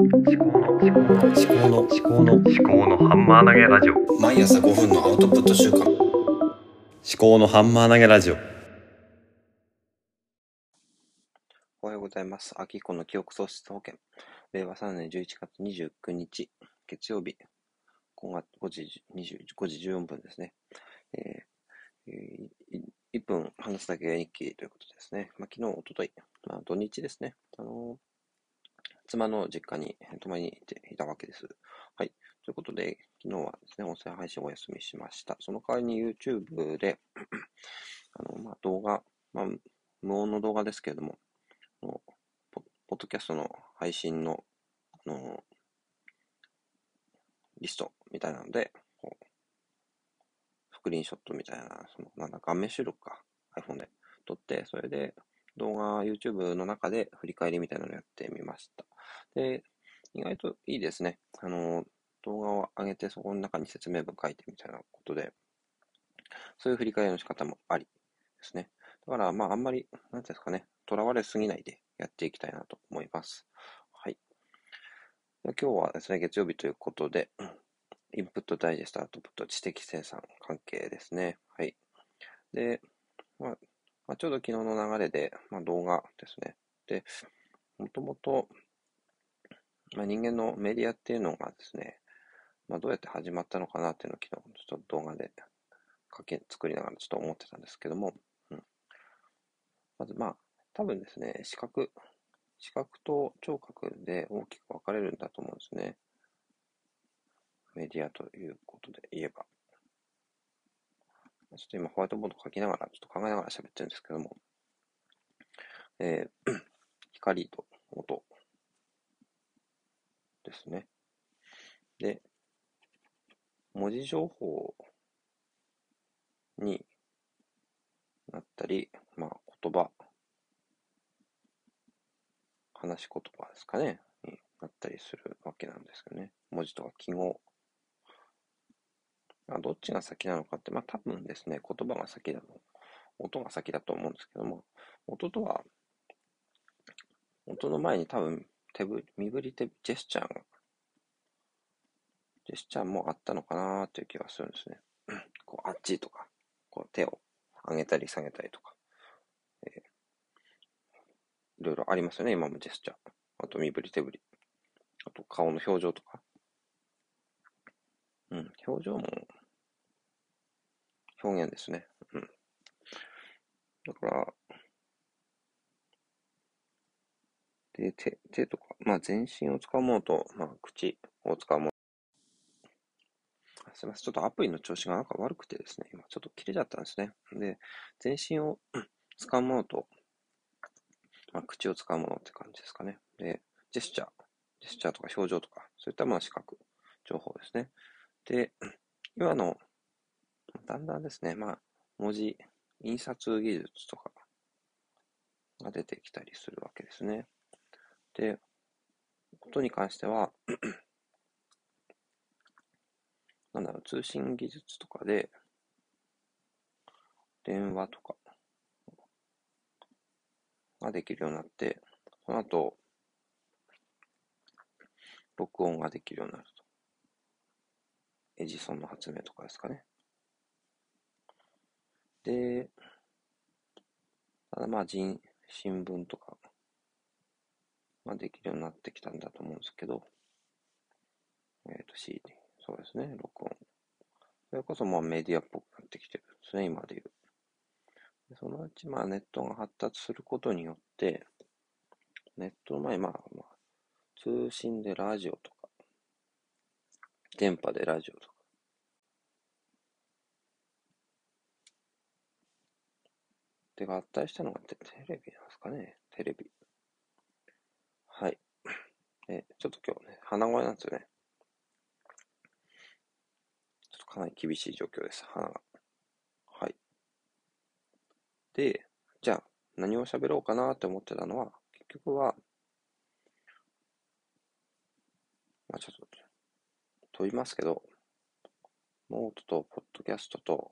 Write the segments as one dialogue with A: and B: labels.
A: 思考の思考の思考の思考の思考のハンマー投げラジオ
B: 毎朝5分のアウトプット週間
A: 思考のハンマー投げラジオ
C: おはようございます。秋子の記憶喪失保険。令和3年11月29日、月曜日、今月5時 ,20 5時14分ですね。えーえーい1分話すだけが日記ということですね。まあ、昨日、おととい、まあ、土日ですね。妻の実家に泊まりに行っていたわけです。はい。ということで、昨日はですね、音声配信をお休みしました。その代わりに YouTube で、あの、まあ、動画、まあ、無音の動画ですけれども、ポポッドキャストの配信の、あのリストみたいなので、こう、スクリーンショットみたいな、その、なんだ、画面収録か、iPhone で撮って、それで動画、YouTube の中で振り返りみたいなのをやってみました。で、意外といいですね。あの、動画を上げて、そこの中に説明文書いてみたいなことで、そういう振り返りの仕方もありですね。だから、まあ、あんまり、なんですかね、囚われすぎないでやっていきたいなと思います。はい。今日はですね、月曜日ということで、インプットダイジェスト、アウトプット、知的生産関係ですね。はい。で、まあ、まあ、ちょうど昨日の流れで、まあ、動画ですね。で、もともと、まあ、人間のメディアっていうのがですね、まあ、どうやって始まったのかなっていうのを昨日、ちょっと動画で書き作りながらちょっと思ってたんですけども、うん、まずまあ、多分ですね、視覚、視覚と聴覚で大きく分かれるんだと思うんですね。メディアということで言えば。ちょっと今ホワイトボード書きながら、ちょっと考えながら喋ってるんですけども、えー、光と音ですね。で、文字情報になったり、まあ言葉、話し言葉ですかね、になったりするわけなんですけどね。文字とか記号。まあ、どっちが先なのかって、まあ多分ですね、言葉が先だと、音が先だと思うんですけども、音とは、音の前に多分手ぶ身振り手、ジェスチャーが、ジェスチャーもあったのかなという気がするんですね。こう、あっちとか、こう手を上げたり下げたりとか、えーいろいろありますよね、今もジェスチャー。あと身振り手振り。あと顔の表情とか。うん、表情も表現ですね。うん。だから、で、手、手とか、まあ全身を使うものと、まあ口を使うもの。すみません。ちょっとアプリの調子がなんか悪くてですね、今ちょっと切れちゃったんですね。で、全身をうん使うものと、まあ口を使うものって感じですかね。で、ジェスチャー、ジェスチャーとか表情とか、そういったものは視覚情報ですね。で、今の、だんだんですね、まあ、文字、印刷技術とかが出てきたりするわけですね。で、ことに関しては、なんだろう、通信技術とかで、電話とかができるようになって、その後、録音ができるようになると。エジソンの発明とかですかね。で、ただまあ人、新聞とかができるようになってきたんだと思うんですけど、えっ、と CD、そうですね、録音。それこそまあメディアっぽくなってきてるんですね、今で言う。そのうちまあネットが発達することによって、ネットの前、まあ、まあ、通信でラジオとか、電波でラジオとか。で、合体したのがテレビなんですかね。テレビ。え、ちょっと今日ね、鼻声なんですよね。ちょっとかなり厳しい状況です、鼻が。はい。で、じゃあ、何を喋ろうかなって思ってたのは、結局は、まあちょっと、飛びますけど、ノートと、ポッドキャストと、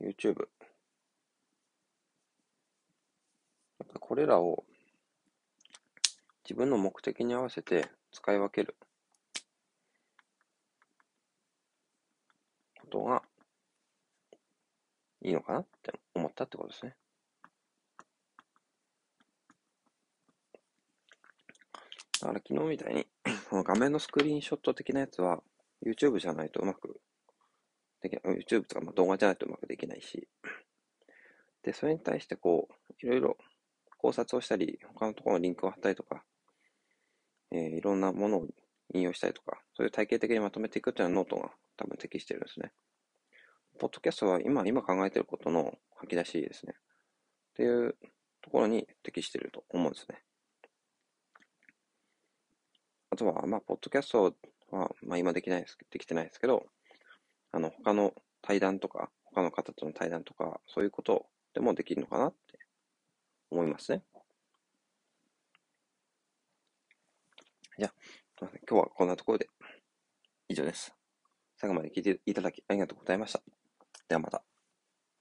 C: YouTube。やっぱこれらを自分の目的に合わせて使い分ける。ことがいいのかなって思ったってことですね。だから昨日みたいに、画面のスクリーンショット的なやつは、YouTube じゃないとうまくできない、YouTube とかまあ動画じゃないとうまくできないし、で、それに対してこう、いろいろ考察をしたり、他のところのリンクを貼ったりとか、えー、いろんなものを引用したりとか、そういう体系的にまとめていくっていうのはノートが多分適してるんですね。ポッドキャストは今、今考えてることの吐き出しですね。っていうところに適していると思うんですね。あとは、まあ、ポッドキャストは、まあ、今できないです、できてないですけど、あの、他の対談とか、他の方との対談とか、そういうことでもできるのかなって思いますね。じゃあ、今日はこんなところで以上です。最後まで聞いていただきありがとうございました。ではまた。